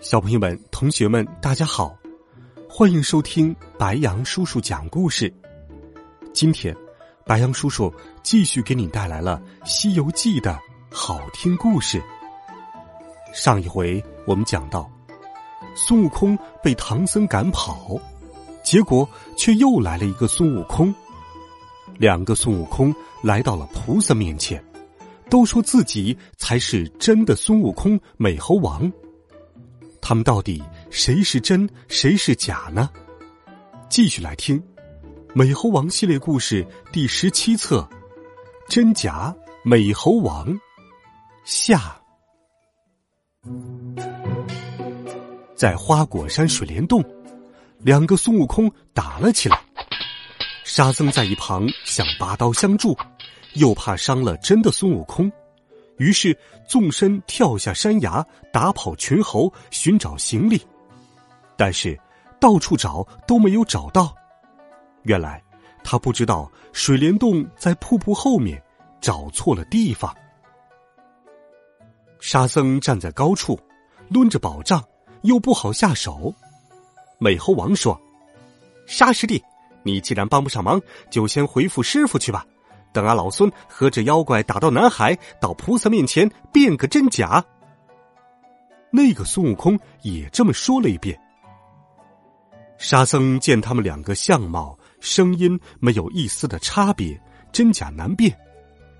小朋友们、同学们，大家好，欢迎收听白杨叔叔讲故事。今天，白杨叔叔继续给你带来了《西游记》的好听故事。上一回我们讲到，孙悟空被唐僧赶跑，结果却又来了一个孙悟空。两个孙悟空来到了菩萨面前，都说自己才是真的孙悟空美猴王。他们到底谁是真，谁是假呢？继续来听《美猴王》系列故事第十七册《真假美猴王》下。在花果山水帘洞，两个孙悟空打了起来。沙僧在一旁想拔刀相助，又怕伤了真的孙悟空。于是纵身跳下山崖，打跑群猴，寻找行李。但是到处找都没有找到。原来他不知道水帘洞在瀑布后面，找错了地方。沙僧站在高处，抡着宝杖，又不好下手。美猴王说：“沙师弟，你既然帮不上忙，就先回复师傅去吧。”等俺老孙和这妖怪打到南海，到菩萨面前辨个真假。那个孙悟空也这么说了一遍。沙僧见他们两个相貌、声音没有一丝的差别，真假难辨，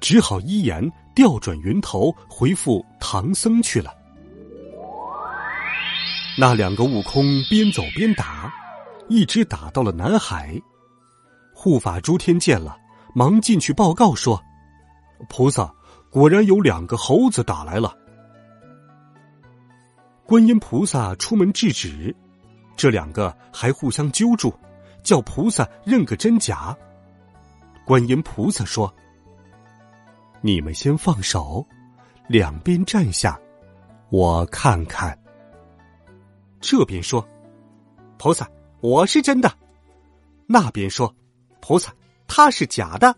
只好依言调转云头回复唐僧去了。那两个悟空边走边打，一直打到了南海。护法诸天见了。忙进去报告说：“菩萨，果然有两个猴子打来了。”观音菩萨出门制止，这两个还互相揪住，叫菩萨认个真假。观音菩萨说：“你们先放手，两边站下，我看看。”这边说：“菩萨，我是真的。”那边说：“菩萨。”他是假的。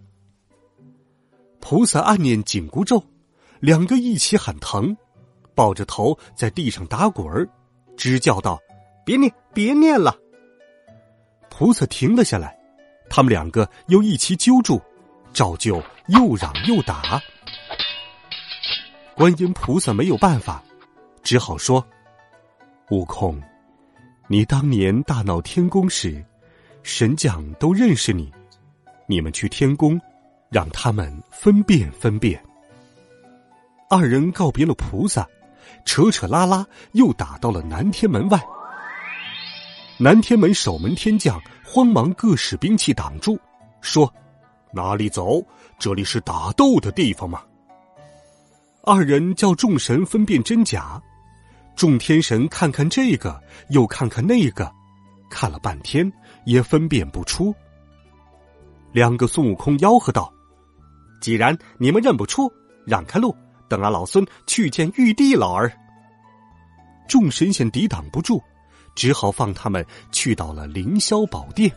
菩萨暗念紧箍咒，两个一起喊疼，抱着头在地上打滚儿，直叫道：“别念，别念了。”菩萨停了下来，他们两个又一起揪住，照旧又嚷又打。观音菩萨没有办法，只好说：“悟空，你当年大闹天宫时，神将都认识你。”你们去天宫，让他们分辨分辨。二人告别了菩萨，扯扯拉拉又打到了南天门外。南天门守门天将慌忙各使兵器挡住，说：“哪里走？这里是打斗的地方吗？”二人叫众神分辨真假，众天神看看这个，又看看那个，看了半天也分辨不出。两个孙悟空吆喝道：“既然你们认不出，让开路，等俺老孙去见玉帝老儿。”众神仙抵挡不住，只好放他们去到了凌霄宝殿。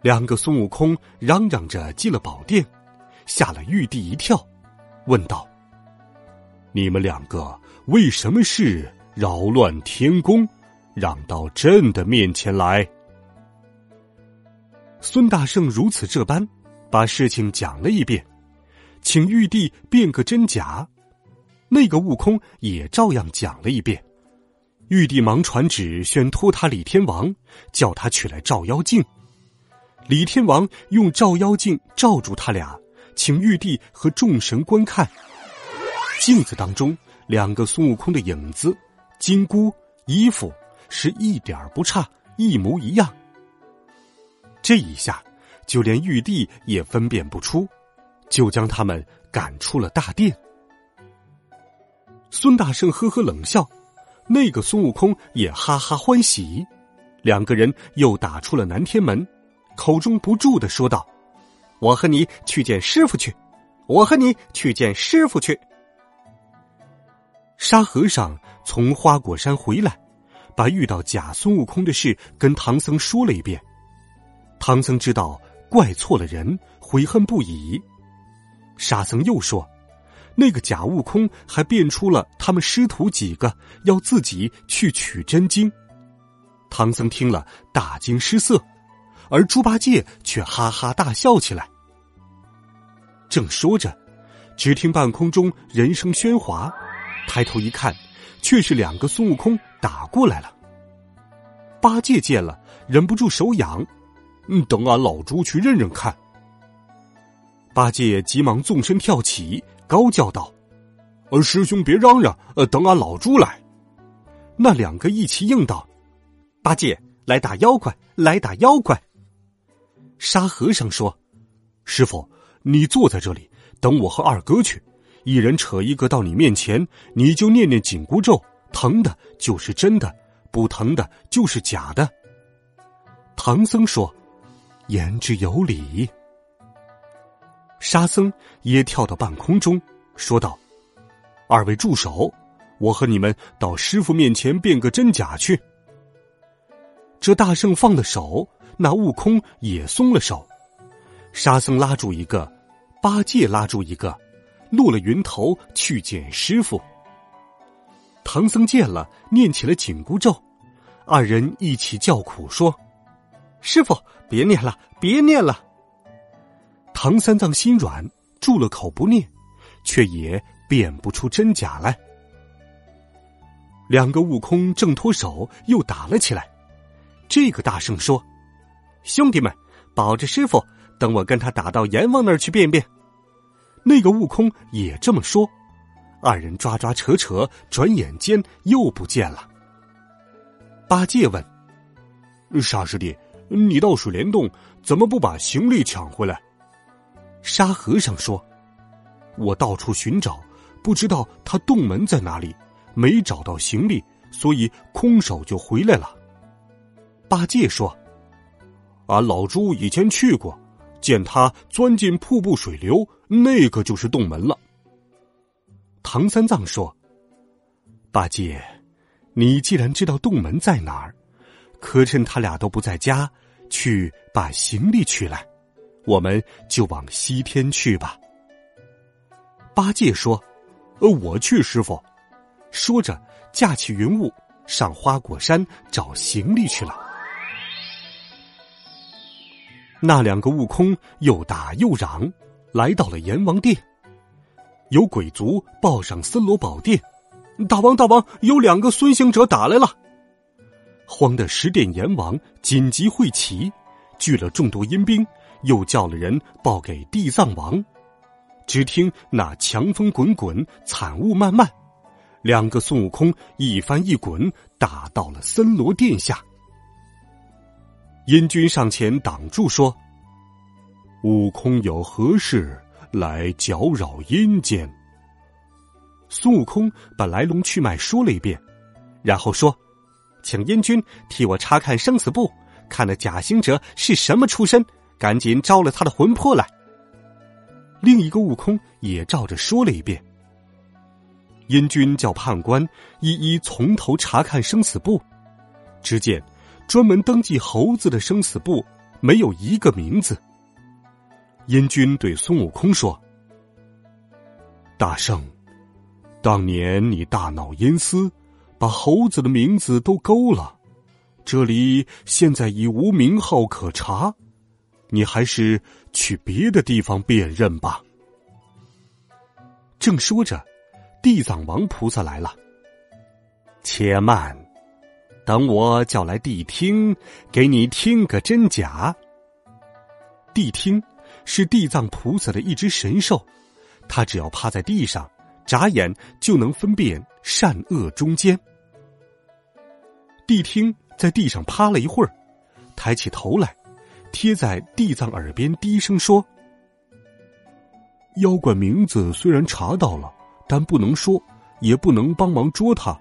两个孙悟空嚷嚷着进了宝殿，吓了玉帝一跳，问道：“你们两个为什么事扰乱天宫，让到朕的面前来？”孙大圣如此这般，把事情讲了一遍，请玉帝辨个真假。那个悟空也照样讲了一遍。玉帝忙传旨宣托他李天王，叫他取来照妖镜。李天王用照妖镜照住他俩，请玉帝和众神观看。镜子当中，两个孙悟空的影子、金箍、衣服是一点不差，一模一样。这一下，就连玉帝也分辨不出，就将他们赶出了大殿。孙大圣呵呵冷笑，那个孙悟空也哈哈欢喜，两个人又打出了南天门，口中不住的说道：“我和你去见师傅去，我和你去见师傅去。”沙和尚从花果山回来，把遇到假孙悟空的事跟唐僧说了一遍。唐僧知道怪错了人，悔恨不已。沙僧又说。那个假悟空还变出了他们师徒几个要自己去取真经，唐僧听了大惊失色，而猪八戒却哈哈大笑起来。正说着，只听半空中人声喧哗，抬头一看，却是两个孙悟空打过来了。八戒见了，忍不住手痒，嗯，等俺老猪去认认看。八戒急忙纵身跳起。高叫道：“呃，师兄别嚷嚷，呃，等俺老猪来。”那两个一齐应道：“八戒来打妖怪，来打妖怪。”沙和尚说：“师傅，你坐在这里，等我和二哥去，一人扯一个到你面前，你就念念紧箍咒，疼的就是真的，不疼的就是假的。”唐僧说：“言之有理。”沙僧也跳到半空中，说道：“二位住手！我和你们到师傅面前辨个真假去。”这大圣放了手，那悟空也松了手。沙僧拉住一个，八戒拉住一个，落了云头去见师傅。唐僧见了，念起了紧箍咒，二人一起叫苦说：“师傅，别念了，别念了。”唐三藏心软，住了口不念，却也辨不出真假来。两个悟空挣脱手，又打了起来。这个大圣说：“兄弟们，保着师傅，等我跟他打到阎王那儿去便便。”那个悟空也这么说。二人抓抓扯扯，转眼间又不见了。八戒问：“沙师弟，你到水帘洞，怎么不把行李抢回来？”沙和尚说：“我到处寻找，不知道他洞门在哪里，没找到行李，所以空手就回来了。”八戒说：“俺老猪以前去过，见他钻进瀑布水流，那个就是洞门了。”唐三藏说：“八戒，你既然知道洞门在哪儿，可趁他俩都不在家，去把行李取来。”我们就往西天去吧。八戒说：“呃，我去，师傅。”说着，架起云雾，上花果山找行李去了。那两个悟空又打又嚷，来到了阎王殿。有鬼卒报上森罗宝殿，大王，大王，有两个孙行者打来了。慌的十殿阎王紧急会齐，聚了众多阴兵。又叫了人报给地藏王，只听那强风滚滚，惨雾漫漫，两个孙悟空一翻一滚，打到了森罗殿下。阴君上前挡住，说：“悟空有何事来搅扰阴间？”孙悟空把来龙去脉说了一遍，然后说：“请阴君替我查看生死簿，看那假行者是什么出身。”赶紧招了他的魂魄来。另一个悟空也照着说了一遍。阴君叫判官一一从头查看生死簿，只见专门登记猴子的生死簿没有一个名字。阴君对孙悟空说：“大圣，当年你大闹阴司，把猴子的名字都勾了，这里现在已无名号可查。”你还是去别的地方辨认吧。正说着，地藏王菩萨来了。且慢，等我叫来谛听，给你听个真假。谛听是地藏菩萨的一只神兽，它只要趴在地上，眨眼就能分辨善恶中间。谛听在地上趴了一会儿，抬起头来。贴在地藏耳边低声说：“妖怪名字虽然查到了，但不能说，也不能帮忙捉他，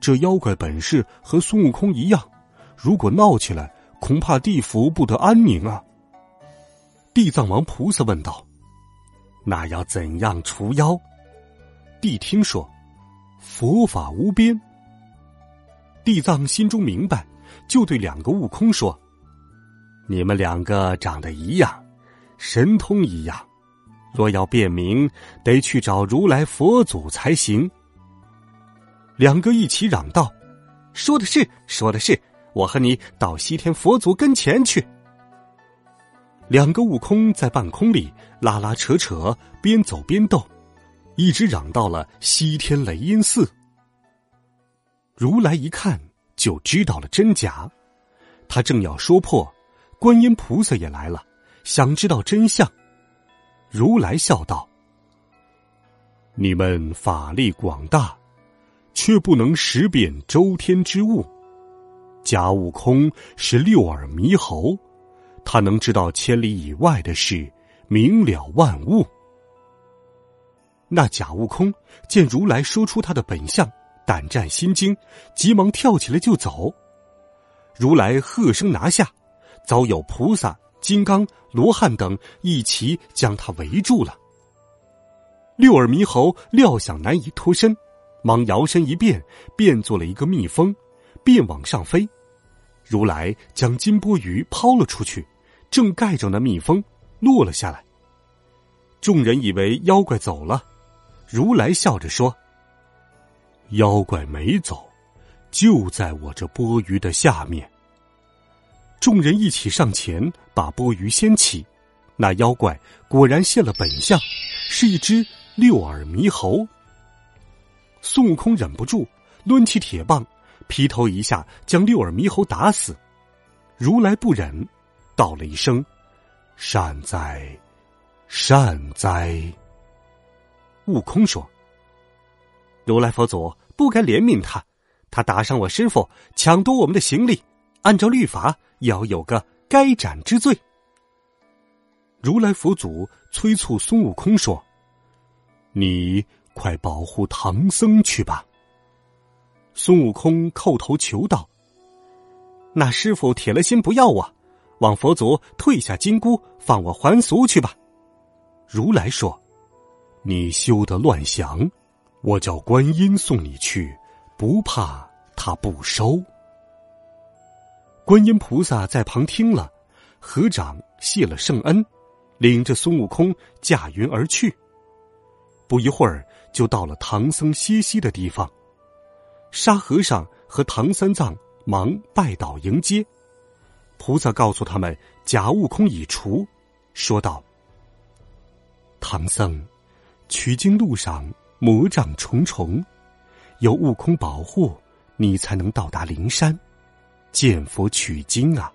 这妖怪本事和孙悟空一样，如果闹起来，恐怕地府不得安宁啊。地藏王菩萨问道：“那要怎样除妖？”谛听说：“佛法无边。”地藏心中明白，就对两个悟空说：“你们两个长得一样，神通一样，若要辨明，得去找如来佛祖才行。”两个一起嚷道：“说的是，说的是，我和你到西天佛祖跟前去。”两个悟空在半空里拉拉扯扯，边走边斗，一直嚷到了西天雷音寺。如来一看就知道了真假，他正要说破，观音菩萨也来了，想知道真相。如来笑道：“你们法力广大，却不能识辨周天之物。假悟空是六耳猕猴，他能知道千里以外的事，明了万物。”那假悟空见如来说出他的本相。胆战心惊，急忙跳起来就走。如来喝声拿下，早有菩萨、金刚、罗汉等一齐将他围住了。六耳猕猴料想难以脱身，忙摇身一变，变做了一个蜜蜂，便往上飞。如来将金钵盂抛了出去，正盖着那蜜蜂，落了下来。众人以为妖怪走了，如来笑着说。妖怪没走，就在我这钵盂的下面。众人一起上前，把钵盂掀起，那妖怪果然现了本相，是一只六耳猕猴。孙悟空忍不住抡起铁棒，劈头一下将六耳猕猴打死。如来不忍，道了一声：“善哉，善哉。”悟空说。如来佛祖不该怜悯他，他打伤我师傅，抢夺我们的行李，按照律法要有个该斩之罪。如来佛祖催促孙悟空说：“你快保护唐僧去吧。”孙悟空叩头求道：“那师傅铁了心不要我，望佛祖退下金箍，放我还俗去吧。”如来说：“你休得乱想。”我叫观音送你去，不怕他不收。观音菩萨在旁听了，合掌谢了圣恩，领着孙悟空驾云而去。不一会儿，就到了唐僧歇息的地方。沙和尚和唐三藏忙拜倒迎接。菩萨告诉他们，假悟空已除，说道：“唐僧，取经路上。”魔障重重，有悟空保护，你才能到达灵山，见佛取经啊！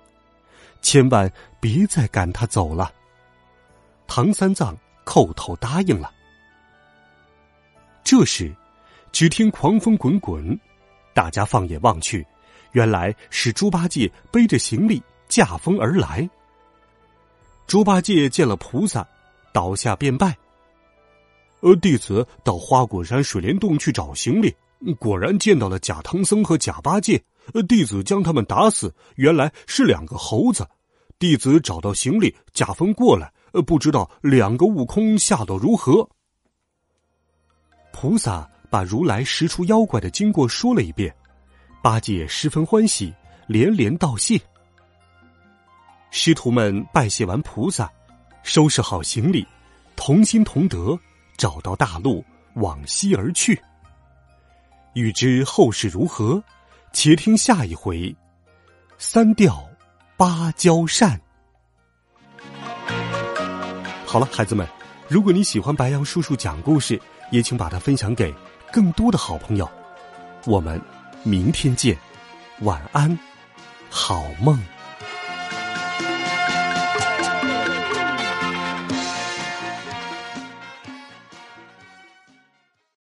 千万别再赶他走了。唐三藏叩头答应了。这时，只听狂风滚滚，大家放眼望去，原来是猪八戒背着行李驾风而来。猪八戒见了菩萨，倒下便拜。呃，弟子到花果山水帘洞去找行李，果然见到了假唐僧和假八戒。呃，弟子将他们打死，原来是两个猴子。弟子找到行李，假风过来，呃，不知道两个悟空下落如何。菩萨把如来识出妖怪的经过说了一遍，八戒十分欢喜，连连道谢。师徒们拜谢完菩萨，收拾好行李，同心同德。找到大路，往西而去。欲知后事如何，且听下一回。三调芭蕉扇。好了，孩子们，如果你喜欢白杨叔叔讲故事，也请把它分享给更多的好朋友。我们明天见，晚安，好梦。